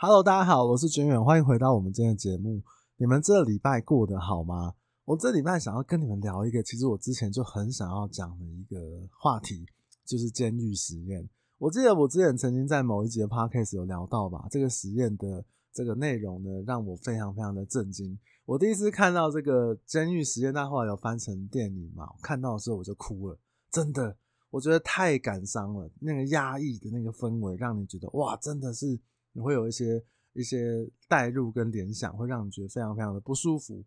Hello，大家好，我是卷远，欢迎回到我们今天的节目。你们这礼拜过得好吗？我这礼拜想要跟你们聊一个，其实我之前就很想要讲的一个话题，就是监狱实验。我记得我之前曾经在某一集的 Podcast 有聊到吧，这个实验的这个内容呢，让我非常非常的震惊。我第一次看到这个监狱实验，那后来有翻成电影嘛，看到的时候我就哭了，真的，我觉得太感伤了，那个压抑的那个氛围，让你觉得哇，真的是。你会有一些一些代入跟联想，会让你觉得非常非常的不舒服。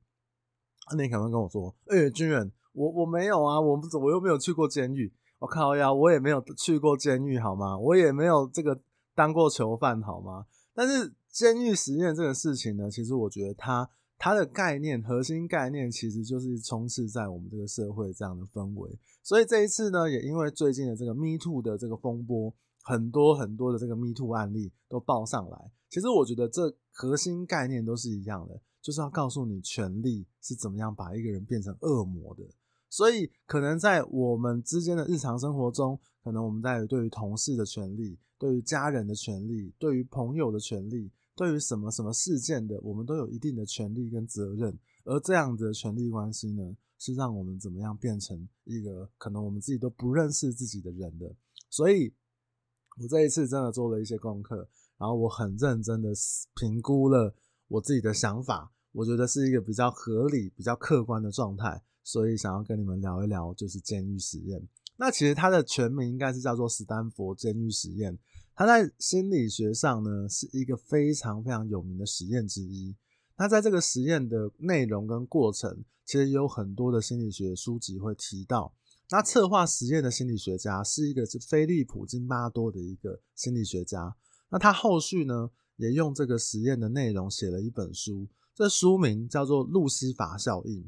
那你可能会跟我说：“哎、欸，军远，我我没有啊，我，我又没有去过监狱。我靠呀，我也没有去过监狱，好吗？我也没有这个当过囚犯，好吗？但是监狱实验这个事情呢，其实我觉得它它的概念核心概念其实就是充斥在我们这个社会这样的氛围。所以这一次呢，也因为最近的这个 Me Too 的这个风波。”很多很多的这个 Me Too 案例都报上来，其实我觉得这核心概念都是一样的，就是要告诉你权力是怎么样把一个人变成恶魔的。所以可能在我们之间的日常生活中，可能我们在对于同事的权利、对于家人的权利、对于朋友的权利、对于什么什么事件的，我们都有一定的权利跟责任。而这样的权利关系呢，是让我们怎么样变成一个可能我们自己都不认识自己的人的。所以。我这一次真的做了一些功课，然后我很认真的评估了我自己的想法，我觉得是一个比较合理、比较客观的状态，所以想要跟你们聊一聊，就是监狱实验。那其实它的全名应该是叫做史丹佛监狱实验，它在心理学上呢是一个非常非常有名的实验之一。那在这个实验的内容跟过程，其实有很多的心理学书籍会提到。那策划实验的心理学家是一个是菲利普金巴多的一个心理学家。那他后续呢，也用这个实验的内容写了一本书，这书名叫做《路西法效应》，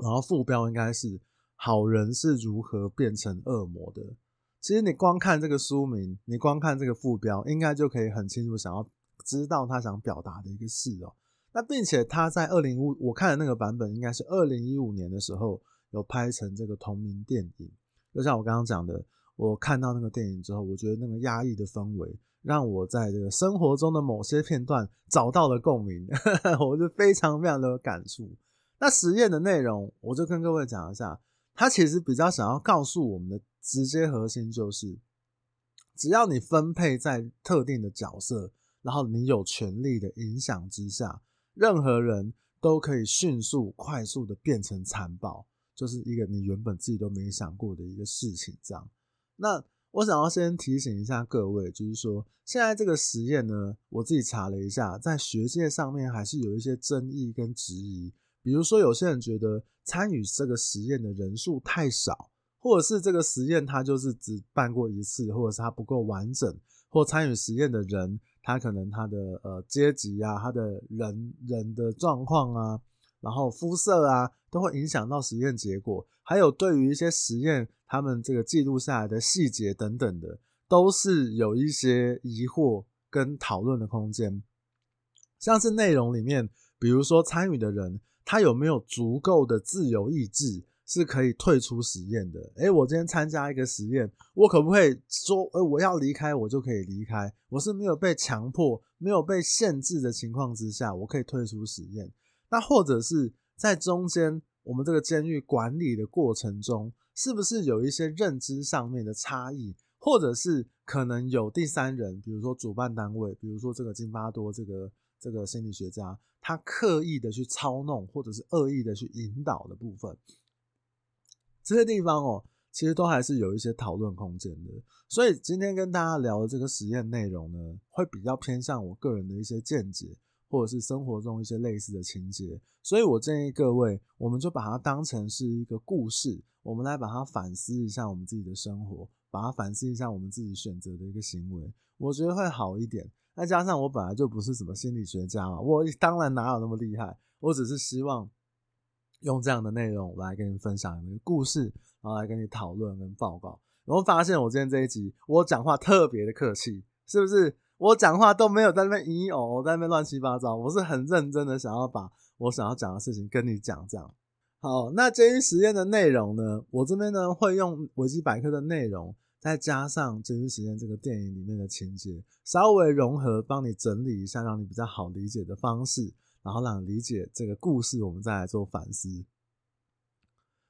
然后副标应该是“好人是如何变成恶魔的”。其实你光看这个书名，你光看这个副标，应该就可以很清楚想要知道他想表达的一个事哦。那并且他在二零五，我看的那个版本应该是二零一五年的时候。有拍成这个同名电影，就像我刚刚讲的，我看到那个电影之后，我觉得那个压抑的氛围，让我在这个生活中的某些片段找到了共鸣，我就非常非常的有感触。那实验的内容，我就跟各位讲一下，它其实比较想要告诉我们的直接核心就是，只要你分配在特定的角色，然后你有权力的影响之下，任何人都可以迅速、快速的变成残暴。就是一个你原本自己都没想过的一个事情，这样。那我想要先提醒一下各位，就是说现在这个实验呢，我自己查了一下，在学界上面还是有一些争议跟质疑。比如说，有些人觉得参与这个实验的人数太少，或者是这个实验它就是只办过一次，或者是它不够完整，或参与实验的人他可能他的呃阶级啊，他的人人的状况啊。然后肤色啊，都会影响到实验结果。还有对于一些实验，他们这个记录下来的细节等等的，都是有一些疑惑跟讨论的空间。像是内容里面，比如说参与的人，他有没有足够的自由意志，是可以退出实验的？诶，我今天参加一个实验，我可不可以说，诶，我要离开，我就可以离开？我是没有被强迫、没有被限制的情况之下，我可以退出实验。那或者是在中间，我们这个监狱管理的过程中，是不是有一些认知上面的差异，或者是可能有第三人，比如说主办单位，比如说这个金巴多这个这个心理学家，他刻意的去操弄，或者是恶意的去引导的部分，这些地方哦，其实都还是有一些讨论空间的。所以今天跟大家聊的这个实验内容呢，会比较偏向我个人的一些见解。或者是生活中一些类似的情节，所以我建议各位，我们就把它当成是一个故事，我们来把它反思一下我们自己的生活，把它反思一下我们自己选择的一个行为，我觉得会好一点。再加上我本来就不是什么心理学家嘛，我当然哪有那么厉害，我只是希望用这样的内容来跟你分享一个故事，然后来跟你讨论跟报告。然后发现我今天这一集我讲话特别的客气，是不是？我讲话都没有在那边咿咿哦，在那边乱七八糟。我是很认真的，想要把我想要讲的事情跟你讲。这样好，那监狱实验的内容呢？我这边呢会用维基百科的内容，再加上《监狱实验》这个电影里面的情节，稍微融合，帮你整理一下，让你比较好理解的方式，然后让你理解这个故事，我们再来做反思。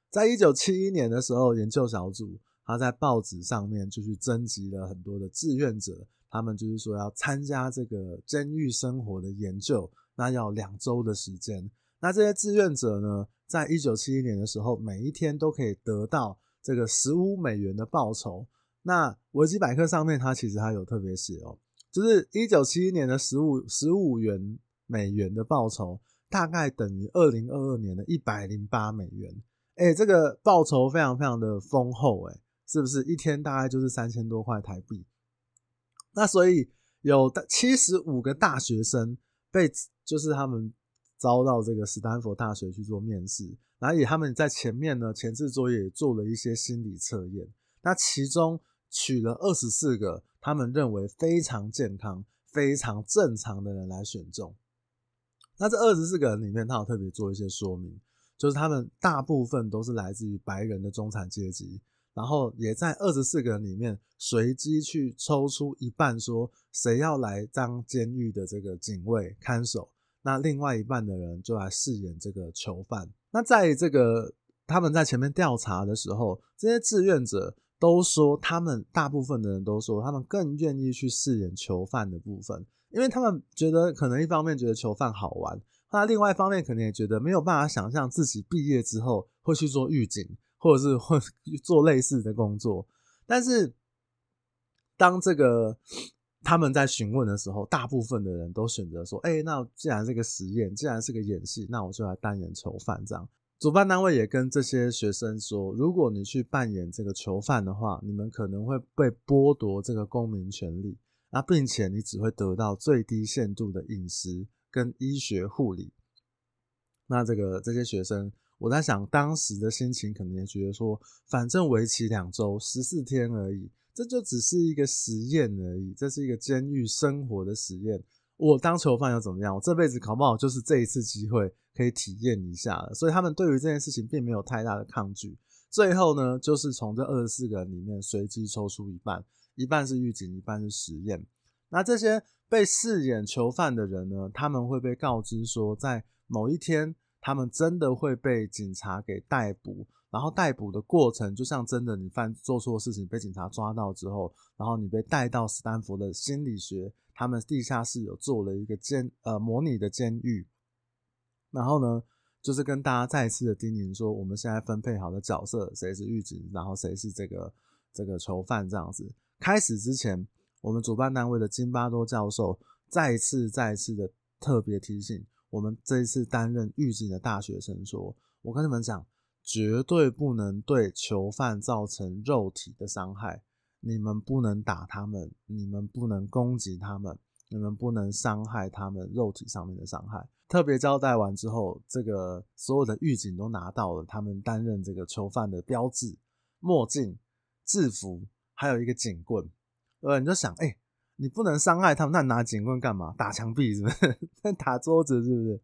在一九七一年的时候，研究小组他在报纸上面就去征集了很多的志愿者，他们就是说要参加这个监狱生活的研究，那要两周的时间。那这些志愿者呢，在一九七一年的时候，每一天都可以得到这个十五美元的报酬。那维基百科上面，它其实还有特别写哦，就是一九七一年的十五十五元美元的报酬，大概等于二零二二年的一百零八美元。哎，这个报酬非常非常的丰厚，哎，是不是一天大概就是三千多块台币？那所以有七十五个大学生被，就是他们。招到这个斯坦福大学去做面试，然后也他们在前面呢，前置作业也做了一些心理测验。那其中取了二十四个他们认为非常健康、非常正常的人来选中。那这二十四个人里面，他有特别做一些说明，就是他们大部分都是来自于白人的中产阶级，然后也在二十四个人里面随机去抽出一半，说谁要来当监狱的这个警卫看守。那另外一半的人就来饰演这个囚犯。那在这个他们在前面调查的时候，这些志愿者都说，他们大部分的人都说，他们更愿意去饰演囚犯的部分，因为他们觉得可能一方面觉得囚犯好玩，那另外一方面可能也觉得没有办法想象自己毕业之后会去做狱警，或者是会做类似的工作。但是当这个。他们在询问的时候，大部分的人都选择说：“哎、那既然是个实验，既然是个演戏，那我就来扮演囚犯。”这样，主办单位也跟这些学生说：“如果你去扮演这个囚犯的话，你们可能会被剥夺这个公民权利，那并且你只会得到最低限度的饮食跟医学护理。”那这个这些学生，我在想当时的心情，可能也觉得说：“反正为期两周，十四天而已。”这就只是一个实验而已，这是一个监狱生活的实验。我当囚犯又怎么样？我这辈子搞不好就是这一次机会可以体验一下了。所以他们对于这件事情并没有太大的抗拒。最后呢，就是从这二十四个人里面随机抽出一半，一半是狱警，一半是实验。那这些被饰演囚犯的人呢，他们会被告知说，在某一天，他们真的会被警察给逮捕。然后逮捕的过程就像真的，你犯做错事情被警察抓到之后，然后你被带到史丹福的心理学，他们地下室有做了一个监呃模拟的监狱，然后呢，就是跟大家再一次的叮咛说，我们现在分配好的角色，谁是狱警，然后谁是这个这个囚犯这样子。开始之前，我们主办单位的金巴多教授再一次再一次的特别提醒我们这一次担任狱警的大学生说，我跟你们讲。绝对不能对囚犯造成肉体的伤害，你们不能打他们，你们不能攻击他们，你们不能伤害他们肉体上面的伤害。特别交代完之后，这个所有的狱警都拿到了他们担任这个囚犯的标志、墨镜、制服，还有一个警棍。呃，你就想，哎、你不能伤害他们，那拿警棍干嘛？打墙壁是不是？打桌子是不是？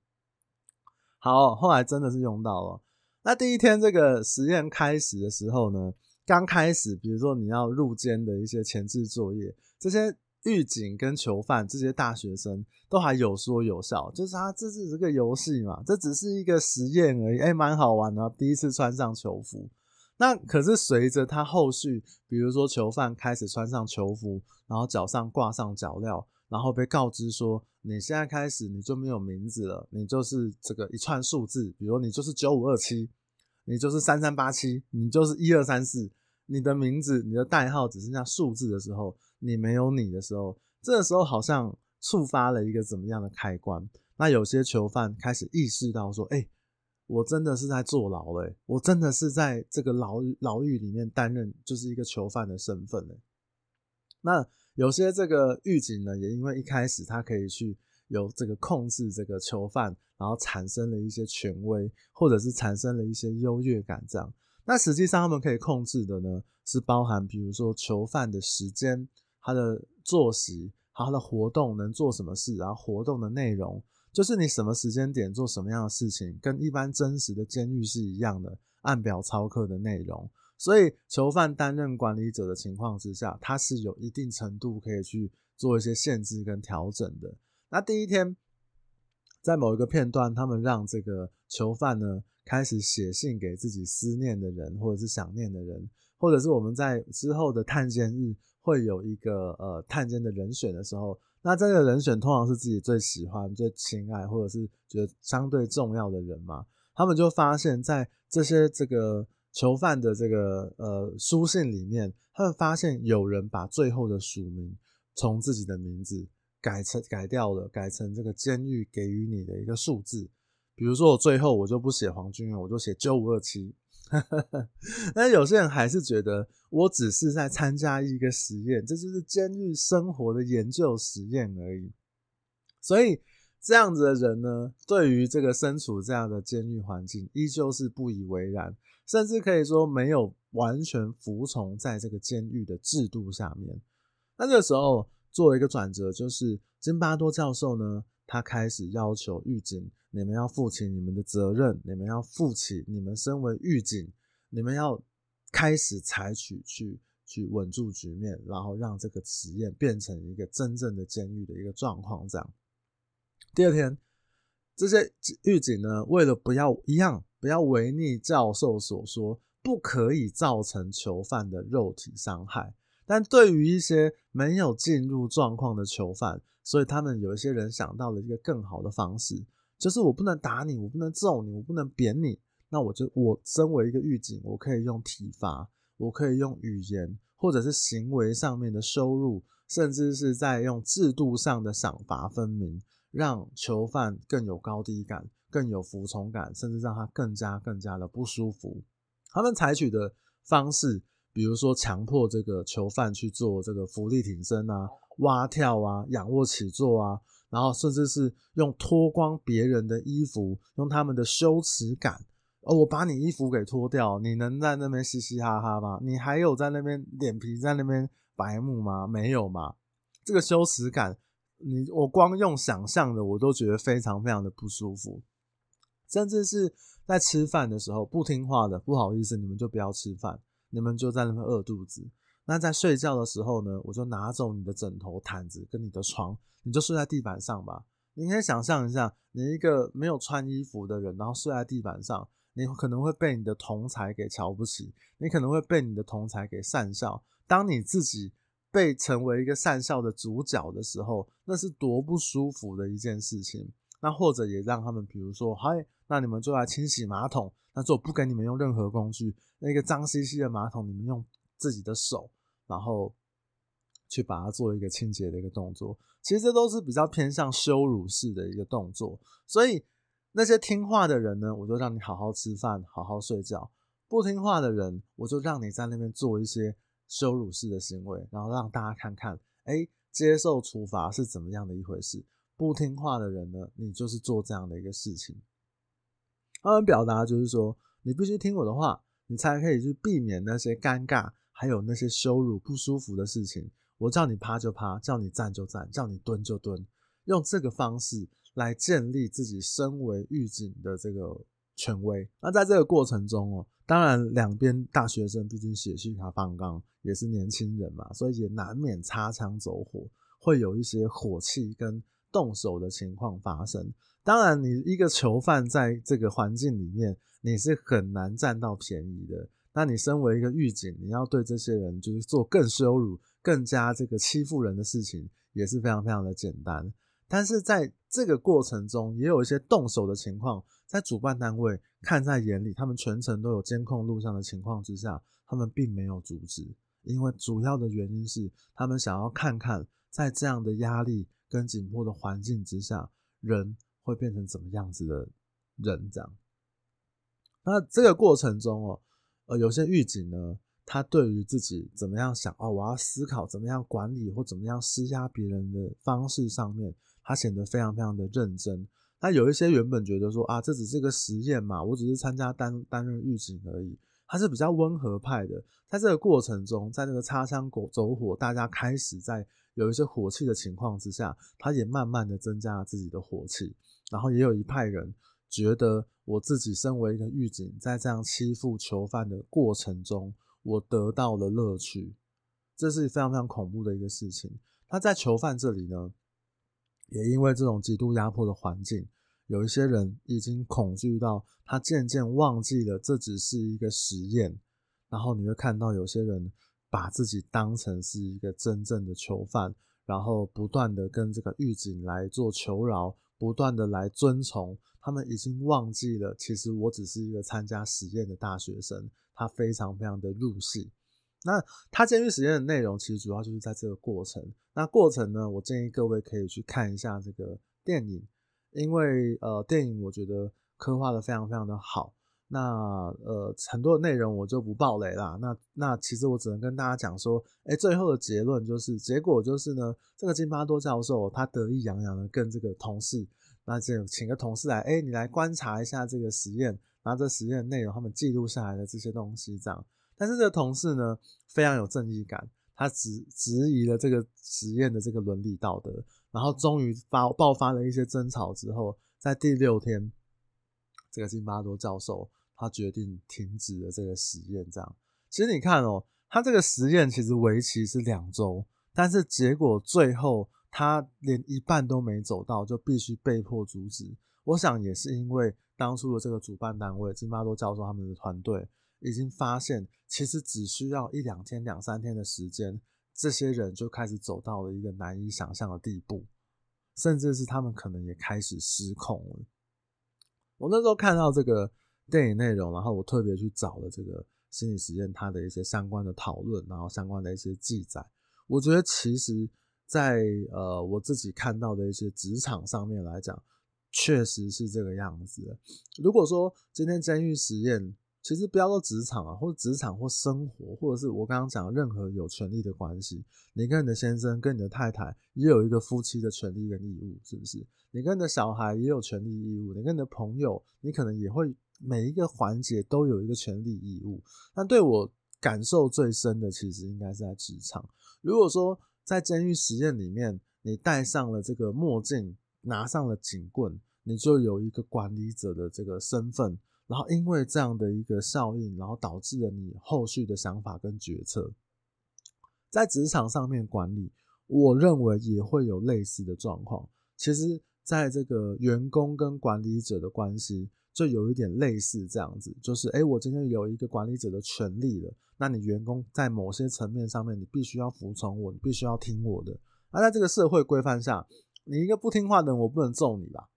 好，后来真的是用到了。那第一天这个实验开始的时候呢，刚开始，比如说你要入监的一些前置作业，这些狱警跟囚犯这些大学生都还有说有笑，就是他这是这个游戏嘛，这只是一个实验而已，哎，蛮好玩的，第一次穿上囚服。那可是随着他后续，比如说囚犯开始穿上囚服，然后脚上挂上脚镣。然后被告知说，你现在开始你就没有名字了，你就是这个一串数字，比如你就是九五二七，你就是三三八七，你就是一二三四，你的名字、你的代号只剩下数字的时候，你没有你的时候，这个时候好像触发了一个怎么样的开关？那有些囚犯开始意识到说，哎，我真的是在坐牢了，我真的是在这个牢牢狱里面担任就是一个囚犯的身份了。那有些这个狱警呢，也因为一开始他可以去有这个控制这个囚犯，然后产生了一些权威，或者是产生了一些优越感这样。那实际上他们可以控制的呢，是包含比如说囚犯的时间、他的作息、他的活动能做什么事，然后活动的内容，就是你什么时间点做什么样的事情，跟一般真实的监狱是一样的，按表操课的内容。所以囚犯担任管理者的情况之下，他是有一定程度可以去做一些限制跟调整的。那第一天，在某一个片段，他们让这个囚犯呢开始写信给自己思念的人，或者是想念的人，或者是我们在之后的探监日会有一个呃探监的人选的时候，那这个人选通常是自己最喜欢、最亲爱，或者是觉得相对重要的人嘛。他们就发现，在这些这个囚犯的这个呃书信里面，他们发现有人把最后的署名从自己的名字改成改掉了，改成这个监狱给予你的一个数字。比如说，我最后我就不写黄军远，我就写九五二七。但有些人还是觉得我只是在参加一个实验，这就是监狱生活的研究实验而已。所以。这样子的人呢，对于这个身处这样的监狱环境，依旧是不以为然，甚至可以说没有完全服从在这个监狱的制度下面。那这个时候做了一个转折，就是金巴多教授呢，他开始要求狱警，你们要负起你们的责任，你们要负起你们身为狱警，你们要开始采取去去稳住局面，然后让这个实验变成一个真正的监狱的一个状况，这样。第二天，这些狱警呢，为了不要一样，不要违逆教授所说，不可以造成囚犯的肉体伤害。但对于一些没有进入状况的囚犯，所以他们有一些人想到了一个更好的方式，就是我不能打你，我不能揍你，我不能扁你，那我就我身为一个狱警，我可以用体罚，我可以用语言或者是行为上面的羞辱，甚至是在用制度上的赏罚分明。让囚犯更有高低感，更有服从感，甚至让他更加更加的不舒服。他们采取的方式，比如说强迫这个囚犯去做这个伏地挺身啊、蛙跳啊、仰卧起坐啊，然后甚至是用脱光别人的衣服，用他们的羞耻感，哦，我把你衣服给脱掉，你能在那边嘻嘻哈哈吗？你还有在那边脸皮在那边白目吗？没有吗？这个羞耻感。你我光用想象的，我都觉得非常非常的不舒服，甚至是在吃饭的时候不听话的，不好意思，你们就不要吃饭，你们就在那边饿肚子。那在睡觉的时候呢，我就拿走你的枕头、毯子跟你的床，你就睡在地板上吧。你可以想象一下，你一个没有穿衣服的人，然后睡在地板上，你可能会被你的同才给瞧不起，你可能会被你的同才给讪笑。当你自己。被成为一个讪笑的主角的时候，那是多不舒服的一件事情。那或者也让他们，比如说，嗨，那你们就来清洗马桶，那就不给你们用任何工具，那个脏兮兮的马桶，你们用自己的手，然后去把它做一个清洁的一个动作。其实这都是比较偏向羞辱式的一个动作。所以那些听话的人呢，我就让你好好吃饭，好好睡觉；不听话的人，我就让你在那边做一些。羞辱式的行为，然后让大家看看，哎，接受处罚是怎么样的一回事。不听话的人呢，你就是做这样的一个事情。他们表达就是说，你必须听我的话，你才可以去避免那些尴尬，还有那些羞辱、不舒服的事情。我叫你趴就趴，叫你站就站，叫你蹲就蹲，用这个方式来建立自己身为狱警的这个权威。那在这个过程中哦。当然，两边大学生毕竟血气方刚，也是年轻人嘛，所以也难免擦枪走火，会有一些火气跟动手的情况发生。当然，你一个囚犯在这个环境里面，你是很难占到便宜的。那你身为一个狱警，你要对这些人就是做更羞辱、更加这个欺负人的事情，也是非常非常的简单。但是在这个过程中，也有一些动手的情况。在主办单位看在眼里，他们全程都有监控录像的情况之下，他们并没有阻止，因为主要的原因是他们想要看看，在这样的压力跟紧迫的环境之下，人会变成怎么样子的人这样。那这个过程中哦，呃，有些狱警呢，他对于自己怎么样想哦，我要思考怎么样管理或怎么样施压别人的方式上面，他显得非常非常的认真。那有一些原本觉得说啊，这只是个实验嘛，我只是参加担担任狱警而已。他是比较温和派的，在这个过程中，在那个擦枪走火，大家开始在有一些火气的情况之下，他也慢慢的增加了自己的火气。然后也有一派人觉得，我自己身为一个狱警，在这样欺负囚犯的过程中，我得到了乐趣，这是非常非常恐怖的一个事情。他在囚犯这里呢，也因为这种极度压迫的环境，有一些人已经恐惧到他渐渐忘记了这只是一个实验。然后你会看到有些人把自己当成是一个真正的囚犯，然后不断的跟这个狱警来做求饶，不断的来遵从。他们已经忘记了，其实我只是一个参加实验的大学生。他非常非常的入戏。那他监狱实验的内容，其实主要就是在这个过程。那过程呢，我建议各位可以去看一下这个电影，因为呃，电影我觉得刻画的非常非常的好。那呃，很多的内容我就不爆雷啦。那那其实我只能跟大家讲说，哎，最后的结论就是，结果就是呢，这个金巴多教授他得意洋洋的跟这个同事。那就请个同事来，哎，你来观察一下这个实验，拿着实验内容，他们记录下来的这些东西，这样。但是这个同事呢，非常有正义感，他质质疑了这个实验的这个伦理道德，然后终于发爆发了一些争吵之后，在第六天，这个金巴多教授他决定停止了这个实验。这样，其实你看哦，他这个实验其实为期是两周，但是结果最后。他连一半都没走到，就必须被迫阻止。我想也是因为当初的这个主办单位金巴多教授他们的团队已经发现，其实只需要一两天、两三天的时间，这些人就开始走到了一个难以想象的地步，甚至是他们可能也开始失控了。我那时候看到这个电影内容，然后我特别去找了这个心理实验它的一些相关的讨论，然后相关的一些记载，我觉得其实。在呃，我自己看到的一些职场上面来讲，确实是这个样子。如果说今天监狱实验，其实不要说职场啊，或者职场或生活，或者是我刚刚讲的任何有权利的关系，你跟你的先生、跟你的太太也有一个夫妻的权利跟义务，是不是？你跟你的小孩也有权利义务，你跟你的朋友，你可能也会每一个环节都有一个权利义务。但对我感受最深的，其实应该是在职场。如果说在监狱实验里面，你戴上了这个墨镜，拿上了警棍，你就有一个管理者的这个身份。然后因为这样的一个效应，然后导致了你后续的想法跟决策。在职场上面管理，我认为也会有类似的状况。其实，在这个员工跟管理者的关系。就有一点类似这样子，就是诶、欸，我今天有一个管理者的权利了，那你员工在某些层面上面，你必须要服从我，你必须要听我的。而在这个社会规范下，你一个不听话的人，我不能揍你吧，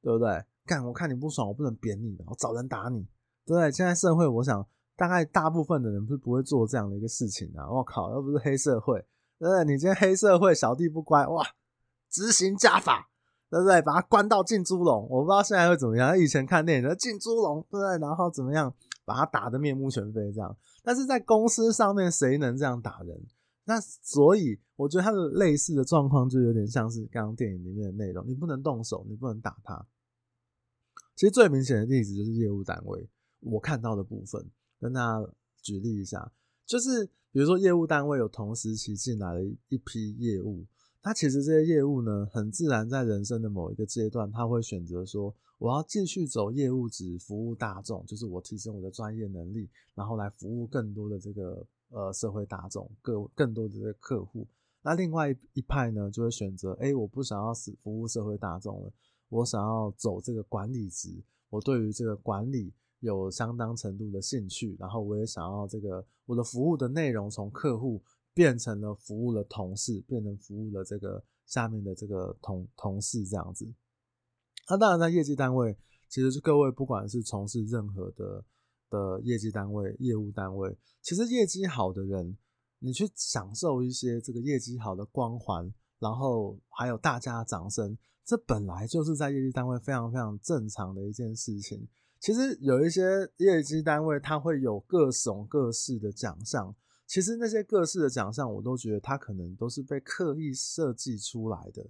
对不对？干，我看你不爽，我不能扁你，我找人打你，对不对？现在社会，我想大概大部分的人是不会做这样的一个事情啊。我靠，又不是黑社会，对不对？你今天黑社会小弟不乖，哇，执行家法。对不对？把他关到进猪笼，我不知道现在会怎么样。以前看电影的进猪笼，对不对？然后怎么样把他打得面目全非这样。但是在公司上面，谁能这样打人？那所以我觉得他的类似的状况就有点像是刚刚电影里面的内容。你不能动手，你不能打他。其实最明显的例子就是业务单位，我看到的部分，跟大家举例一下，就是比如说业务单位有同时期进来了一批业务。它其实这些业务呢，很自然在人生的某一个阶段，他会选择说，我要继续走业务只，服务大众，就是我提升我的专业能力，然后来服务更多的这个呃社会大众，更更多的这个客户。那另外一派呢，就会选择，哎，我不想要是服务社会大众了，我想要走这个管理职，我对于这个管理有相当程度的兴趣，然后我也想要这个我的服务的内容从客户。变成了服务了同事，变成服务了这个下面的这个同同事这样子。那当然，在业绩单位，其实是各位不管是从事任何的的业绩单位、业务单位，其实业绩好的人，你去享受一些这个业绩好的光环，然后还有大家的掌声，这本来就是在业绩单位非常非常正常的一件事情。其实有一些业绩单位，它会有各种各式的奖项。其实那些各式的奖项，我都觉得它可能都是被刻意设计出来的，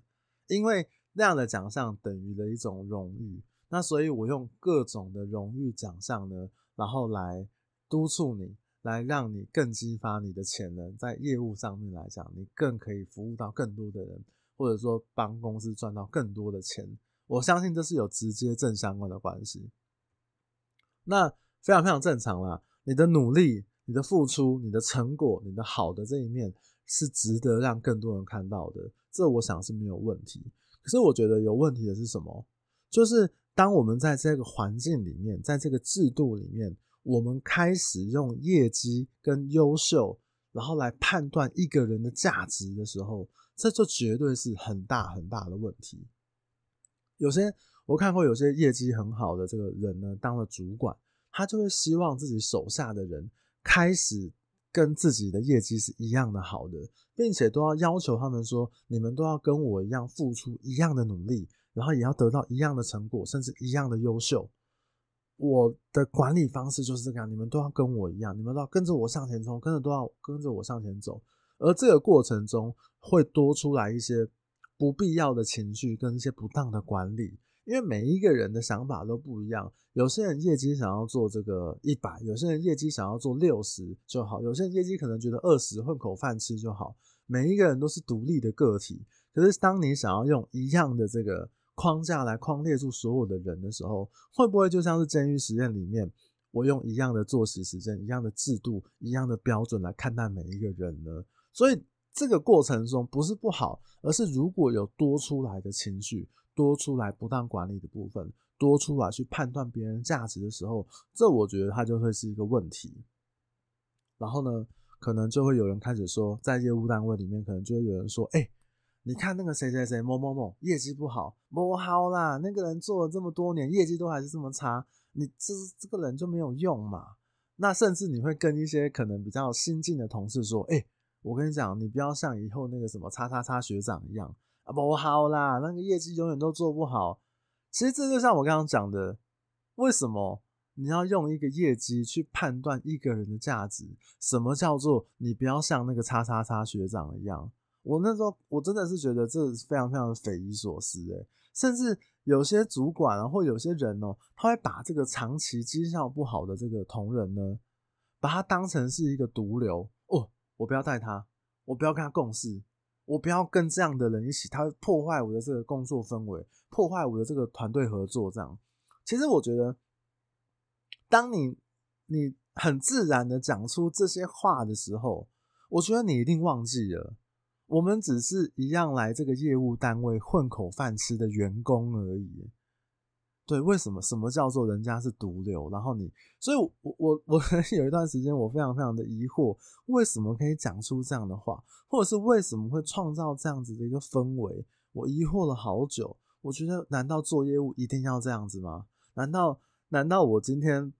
因为那样的奖项等于了一种荣誉。那所以我用各种的荣誉奖项呢，然后来督促你，来让你更激发你的潜能，在业务上面来讲，你更可以服务到更多的人，或者说帮公司赚到更多的钱。我相信这是有直接正相关的关系。那非常非常正常啦，你的努力。你的付出、你的成果、你的好的这一面是值得让更多人看到的，这我想是没有问题。可是我觉得有问题的是什么？就是当我们在这个环境里面，在这个制度里面，我们开始用业绩跟优秀，然后来判断一个人的价值的时候，这就绝对是很大很大的问题。有些我看过，有些业绩很好的这个人呢，当了主管，他就会希望自己手下的人开始跟自己的业绩是一样的好的，并且都要要求他们说，你们都要跟我一样付出一样的努力，然后也要得到一样的成果，甚至一样的优秀。我的管理方式就是这样，你们都要跟我一样，你们都要跟着我向前冲，跟着都要跟着我向前走。而这个过程中会多出来一些不必要的情绪跟一些不当的管理，因为每一个人的想法都不一样。有些人业绩想要做这个一百，有些人业绩想要做六十就好，有些人业绩可能觉得二十混口饭吃就好。每一个人都是独立的个体，可是当你想要用一样的这个框架来框列住所有的人的时候，会不会就像是监狱实验里面，我用一样的作息时间、一样的制度、一样的标准来看待每一个人呢？所以这个过程中不是不好，而是如果有多出来的情绪、多出来不当管理的部分、多出来去判断别人价值的时候，这我觉得它就会是一个问题。然后呢，可能就会有人开始说，在业务单位里面，可能就会有人说：“哎。”你看那个谁谁谁某某某业绩不好，不好啦！那个人做了这么多年，业绩都还是这么差，你这这个人就没有用嘛？那甚至你会跟一些可能比较新进的同事说：“哎、我跟你讲，你不要像以后那个什么叉叉叉学长一样啊，不好啦，那个业绩永远都做不好。”其实这就像我刚刚讲的，为什么你要用一个业绩去判断一个人的价值？什么叫做你不要像那个叉叉叉学长一样？我那时候我真的是觉得这非常非常的匪夷所思诶，甚至有些主管啊，或有些人哦，他会把这个长期绩效不好的这个同仁呢，把他当成是一个毒瘤，我不要带他，我不要跟他共事，我不要跟这样的人一起，他破坏我的这个工作氛围，破坏我的这个团队合作。这样，其实我觉得，当你你很自然的讲出这些话的时候，我觉得你一定忘记了。我们只是一样来这个业务单位混口饭吃的员工而已。对，为什么？什么叫做人家是毒瘤？然后你，所以我我我 有一段时间我非常非常的疑惑，为什么可以讲出这样的话，或者是为什么会创造这样子的一个氛围？我疑惑了好久。我觉得，难道做业务一定要这样子吗？难道难道我今天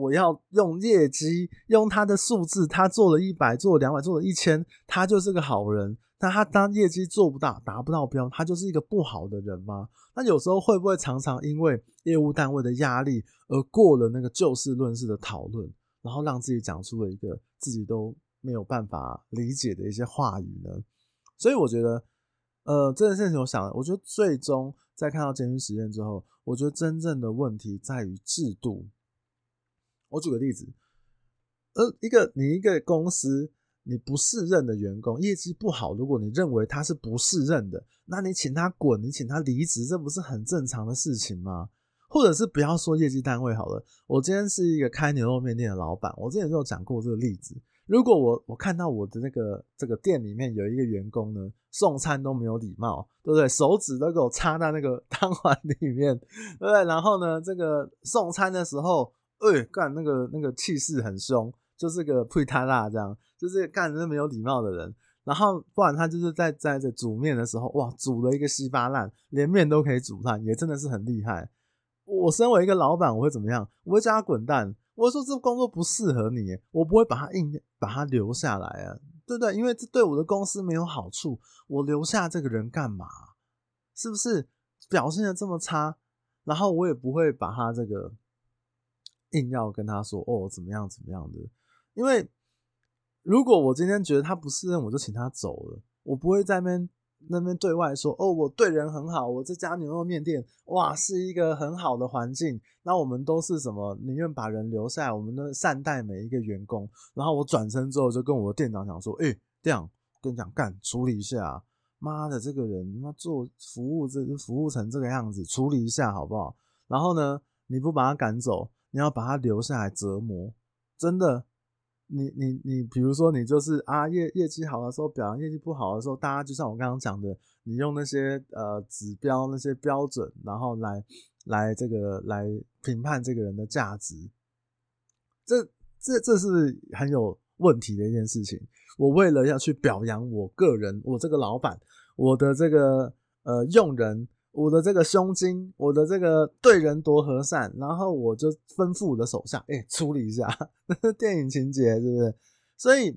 我要用业绩，用他的数字，他做了一百，做了两百，做了一千，他就是个好人。但他当业绩做不到，达不到标，他就是一个不好的人吗？那有时候会不会常常因为业务单位的压力而过了那个就事论事的讨论，然后让自己讲出了一个自己都没有办法理解的一些话语呢？所以我觉得，呃，这件事情，我想，我觉得最终在看到监狱实验之后，我觉得真正的问题在于制度。我举个例子，呃，一个你一个公司，你不适任的员工业绩不好，如果你认为他是不适任的，那你请他滚，你请他离职，这不是很正常的事情吗？或者是不要说业绩单位好了，我今天是一个开牛肉面店的老板，我之前就有讲过这个例子。如果我我看到我的那个这个店里面有一个员工呢，送餐都没有礼貌，对不对？手指都给我插在那个 汤碗里面，对不对？然后呢，这个送餐的时候。哎、干那个那个气势很凶，就是个配他辣这样，就是干那没有礼貌的人。然后不然他就是在在这煮面的时候，哇，煮了一个稀巴烂，连面都可以煮烂，也真的是很厉害。我身为一个老板，我会怎么样？我会叫他滚蛋，我说这工作不适合你，我不会把他硬把他留下来啊，对不对？因为这对我的公司没有好处，我留下这个人干嘛？是不是表现的这么差？然后我也不会把他这个。硬要跟他说哦，怎么样怎么样的？因为如果我今天觉得他不适任，我就请他走了。我不会在那边那边对外说哦，我对人很好，我这家牛肉面店哇是一个很好的环境。那我们都是什么？宁愿把人留下来，我们都善待每一个员工。然后我转身之后就跟我的店长讲说：“哎、欸，店长，跟你讲干处理一下。妈的，这个人他妈做服务这服务成这个样子，处理一下好不好？然后呢，你不把他赶走。”你要把他留下来折磨，真的，你你你，比如说你就是啊业业绩好的时候，表扬业绩不好的时候，大家就像我刚刚讲的，你用那些呃指标那些标准，然后来来这个来评判这个人的价值，这这这是很有问题的一件事情。我为了要去表扬我个人，我这个老板，我的这个呃用人。我的这个胸襟，我的这个对人多和善，然后我就吩咐我的手下，哎、欸，处理一下，电影情节是不是？所以，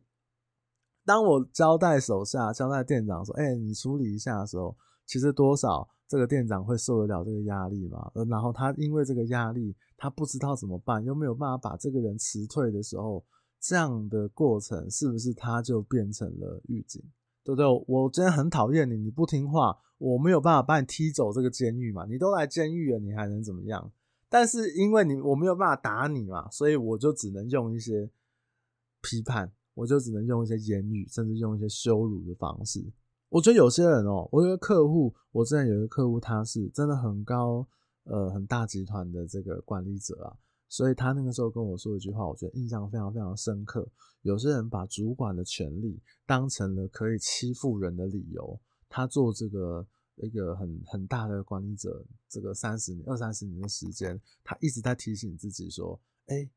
当我交代手下、交代店长说，哎、你处理一下的时候，其实多少这个店长会受得了这个压力嘛？然后他因为这个压力，他不知道怎么办，又没有办法把这个人辞退的时候，这样的过程是不是他就变成了狱警？对不对？我今天很讨厌你，你不听话。我没有办法把你踢走这个监狱嘛？你都来监狱了，你还能怎么样？但是因为你我没有办法打你嘛，所以我就只能用一些批判，我就只能用一些言语，甚至用一些羞辱的方式。我觉得有些人哦，我有个客户，我之前有一个客户，他是真的很高，呃，很大集团的这个管理者啊，所以他那个时候跟我说一句话，我觉得印象非常非常深刻。有些人把主管的权力当成了可以欺负人的理由。他做这个一个很很大的管理者，这个三十年、二三十年的时间，他一直在提醒自己说：“哎，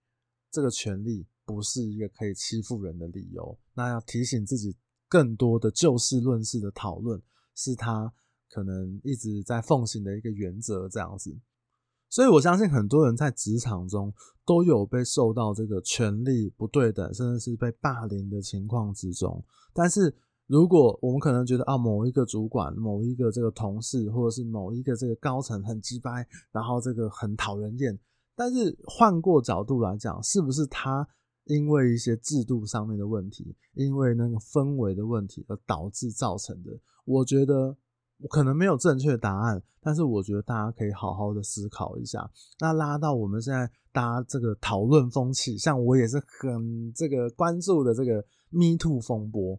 这个权力不是一个可以欺负人的理由。”那要提醒自己，更多的就事论事的讨论，是他可能一直在奉行的一个原则。这样子，所以我相信很多人在职场中都有被受到这个权力不对等，甚至是被霸凌的情况之中，但是。如果我们可能觉得啊，某一个主管、某一个这个同事，或者是某一个这个高层很鸡掰，然后这个很讨人厌，但是换过角度来讲，是不是他因为一些制度上面的问题，因为那个氛围的问题而导致造成的？我觉得我可能没有正确答案，但是我觉得大家可以好好的思考一下。那拉到我们现在大家这个讨论风气，像我也是很这个关注的这个 Me Too 风波。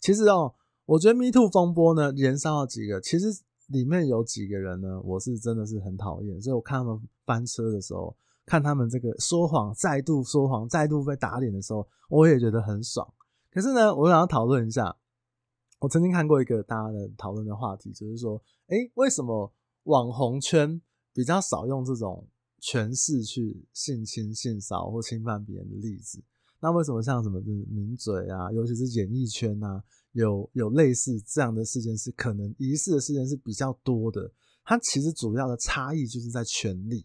其实哦，我觉得 Me Too 风波呢，延烧了几个。其实里面有几个人呢，我是真的是很讨厌。所以我看他们翻车的时候，看他们这个说谎，再度说谎，再度被打脸的时候，我也觉得很爽。可是呢，我想要讨论一下，我曾经看过一个大家的讨论的话题，就是说，诶，为什么网红圈比较少用这种权势去性侵、性骚或侵犯别人的例子？那为什么像什么名嘴啊，尤其是演艺圈啊，有有类似这样的事件是可能疑似的事件是比较多的？它其实主要的差异就是在权力。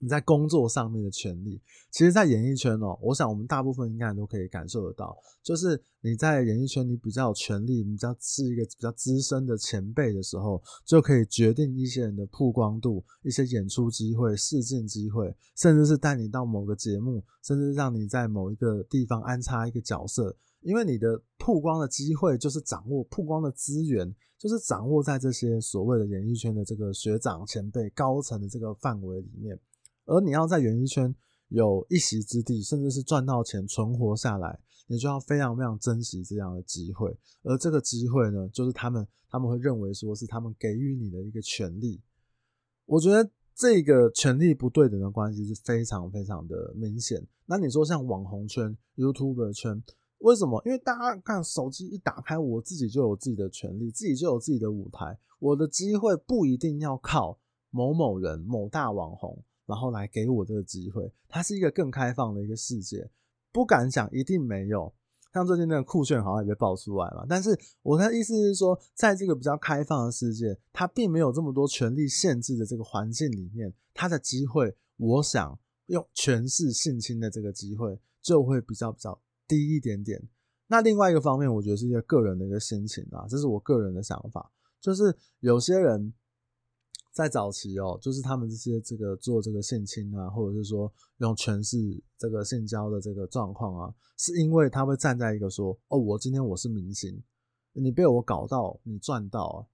你在工作上面的权利，其实，在演艺圈哦，我想我们大部分应该都可以感受得到，就是你在演艺圈，你比较有权利，你比较是一个比较资深的前辈的时候，就可以决定一些人的曝光度、一些演出机会、试镜机会，甚至是带你到某个节目，甚至让你在某一个地方安插一个角色，因为你的曝光的机会就是掌握曝光的资源，就是掌握在这些所谓的演艺圈的这个学长、前辈、高层的这个范围里面。而你要在演艺圈有一席之地，甚至是赚到钱存活下来，你就要非常非常珍惜这样的机会。而这个机会呢，就是他们他们会认为说是他们给予你的一个权利。我觉得这个权利不对等的关系是非常非常的明显。那你说像网红圈、YouTuber 圈，为什么？因为大家看手机一打开，我自己就有自己的权利，自己就有自己的舞台。我的机会不一定要靠某某人、某大网红。然后来给我这个机会，它是一个更开放的一个世界，不敢讲一定没有。像最近那个酷炫好像也被爆出来了，但是我的意思是说，在这个比较开放的世界，它并没有这么多权力限制的这个环境里面，它的机会，我想用权势性侵的这个机会就会比较比较低一点点。那另外一个方面，我觉得是一个个人的一个心情啊，这是我个人的想法，就是有些人。在早期哦，就是他们这些这个做这个性侵啊，或者是说用权势这个性交的这个状况啊，是因为他会站在一个说，哦，我今天我是明星，你被我搞到，你赚到啊，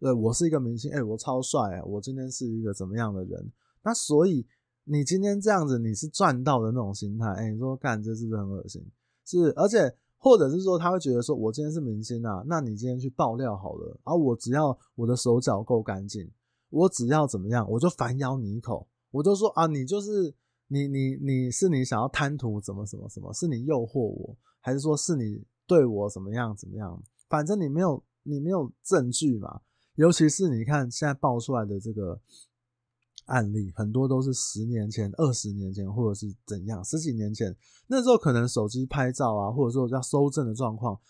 对，我是一个明星，哎，我超帅，我今天是一个怎么样的人？那所以你今天这样子，你是赚到的那种心态，哎，你说干这是不是很恶心？是，而且或者是说他会觉得说，我今天是明星啊，那你今天去爆料好了，而我只要我的手脚够干净。我只要怎么样，我就反咬你一口，我就说啊，你就是你你你是你想要贪图怎么什么什么？是你诱惑我，还是说是你对我怎么样怎么样？反正你没有你没有证据嘛。尤其是你看现在爆出来的这个案例，很多都是十年前、二十年前，或者是怎样十几年前，那时候可能手机拍照啊，或者说要搜证的状况，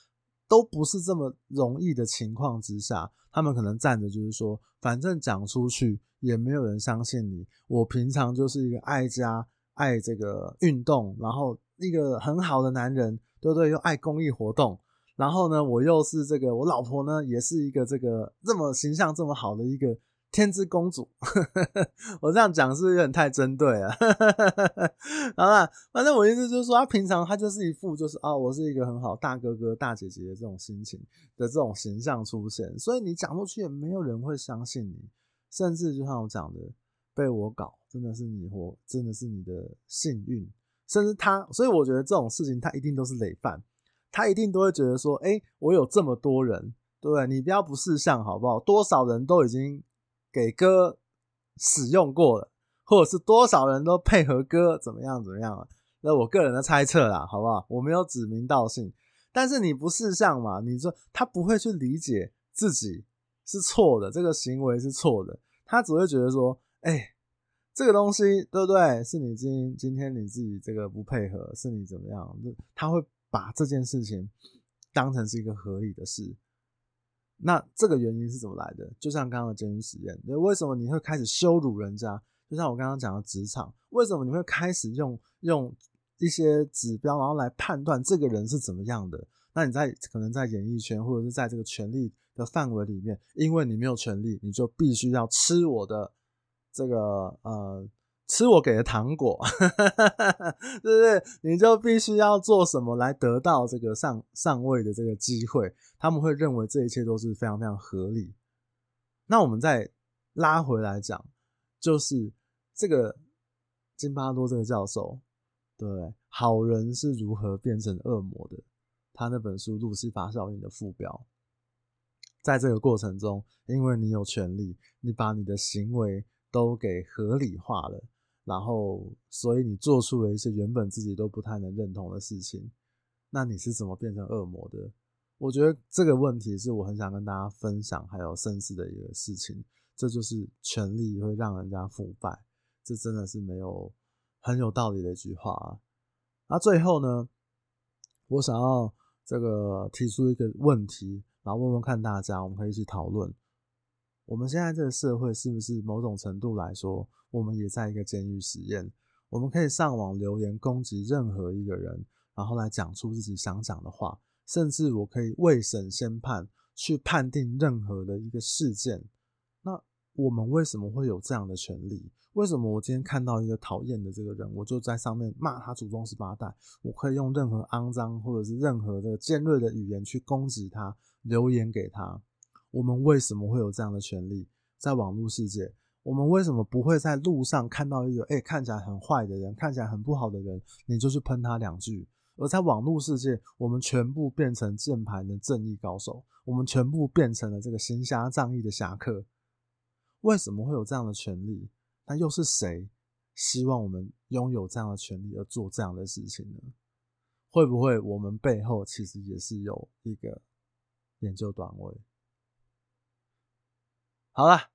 都不是这么容易的情况之下，他们可能站着就是说，反正讲出去。也没有人相信你。我平常就是一个爱家、爱这个运动，然后一个很好的男人，对不对？又爱公益活动，然后呢，我又是这个，我老婆呢，也是一个这个这么形象这么好的一个天之公主。我这样讲是不是有点太针对了？好了，反正我意思就是说，他平常他就是一副就是啊，我是一个很好大哥哥、大姐姐的这种心情的这种形象出现，所以你讲出去也没有人会相信你。甚至就像我讲的，被我搞真的是你活，真的是你的幸运。甚至他，所以我觉得这种事情他一定都是累犯，他一定都会觉得说，哎、我有这么多人，对不对？你不要不识相好不好？多少人都已经给哥使用过了，或者是多少人都配合哥怎么样怎么样了？那我个人的猜测啦，好不好？我没有指名道姓，但是你不识相嘛？你说他不会去理解自己。是错的，这个行为是错的。他只会觉得说，哎、这个东西对不对？是你今今天你自己这个不配合，是你怎么样？他会把这件事情当成是一个合理的事。那这个原因是怎么来的？就像刚刚的监狱实验，为什么你会开始羞辱人家？就像我刚刚讲的职场，为什么你会开始用用一些指标，然后来判断这个人是怎么样的？那你在可能在演艺圈，或者是在这个权力的范围里面，因为你没有权利，你就必须要吃我的这个呃，吃我给的糖果，对 不对？你就必须要做什么来得到这个上上位的这个机会？他们会认为这一切都是非常非常合理。那我们再拉回来讲，就是这个金巴多这个教授，对，好人是如何变成恶魔的？他那本书《路西法效应》的副标。在这个过程中，因为你有权利，你把你的行为都给合理化了，然后，所以你做出了一些原本自己都不太能认同的事情。那你是怎么变成恶魔的？我觉得这个问题是我很想跟大家分享还有深思的一个事情。这就是权力会让人家腐败，这真的是没有很有道理的一句话啊。那最后呢，我想要这个提出一个问题。然后问问看大家，我们可以一起讨论，我们现在这个社会是不是某种程度来说，我们也在一个监狱实验？我们可以上网留言攻击任何一个人，然后来讲出自己想讲的话，甚至我可以未审先判，去判定任何的一个事件。那我们为什么会有这样的权利？为什么我今天看到一个讨厌的这个人，我就在上面骂他祖宗十八代？我可以用任何肮脏或者是任何的尖锐的语言去攻击他？留言给他，我们为什么会有这样的权利？在网络世界，我们为什么不会在路上看到一个诶、欸、看起来很坏的人，看起来很不好的人，你就去喷他两句？而在网络世界，我们全部变成键盘的正义高手，我们全部变成了这个行侠仗义的侠客。为什么会有这样的权利？那又是谁希望我们拥有这样的权利而做这样的事情呢？会不会我们背后其实也是有一个？研究短位，好了，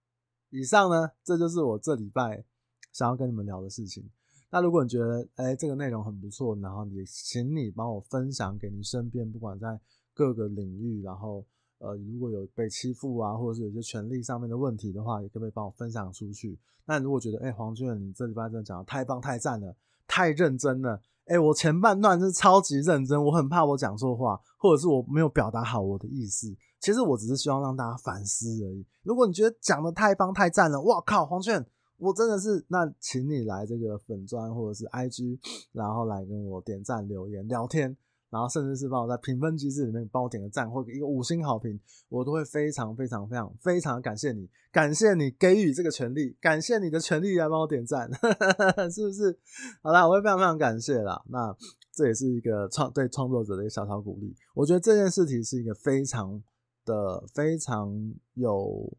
以上呢，这就是我这礼拜想要跟你们聊的事情。那如果你觉得，哎、这个内容很不错，然后也请你帮我分享给你身边，不管在各个领域，然后呃，如果有被欺负啊，或者是有些权利上面的问题的话，也可不可以帮我分享出去？那如果觉得，哎、黄俊，你这礼拜真的讲的太棒、太赞了，太认真了。哎、我前半段是超级认真，我很怕我讲错话，或者是我没有表达好我的意思。其实我只是希望让大家反思而已。如果你觉得讲的太棒太赞了，哇靠，黄泉，我真的是，那请你来这个粉砖或者是 IG，然后来跟我点赞、留言、聊天。然后甚至是帮我在评分机制里面帮我点个赞或一个五星好评，我都会非常非常非常非常感谢你，感谢你给予这个权利，感谢你的权利来帮我点赞，是不是？好啦，我会非常非常感谢啦。那这也是一个创对创作者的一个小小鼓励。我觉得这件事情是一个非常的非常有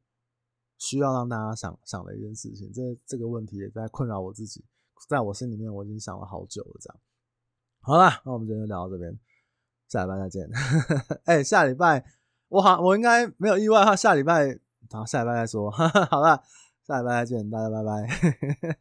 需要让大家想想的一件事情。这这个问题也在困扰我自己。在我心里面我已经想了好久了。这样，好啦，那我们今天就聊到这边，下礼拜再见。哎、欸，下礼拜我好，我应该没有意外的话，下礼拜好，下礼拜再说。好了，下礼拜再见，大家拜拜。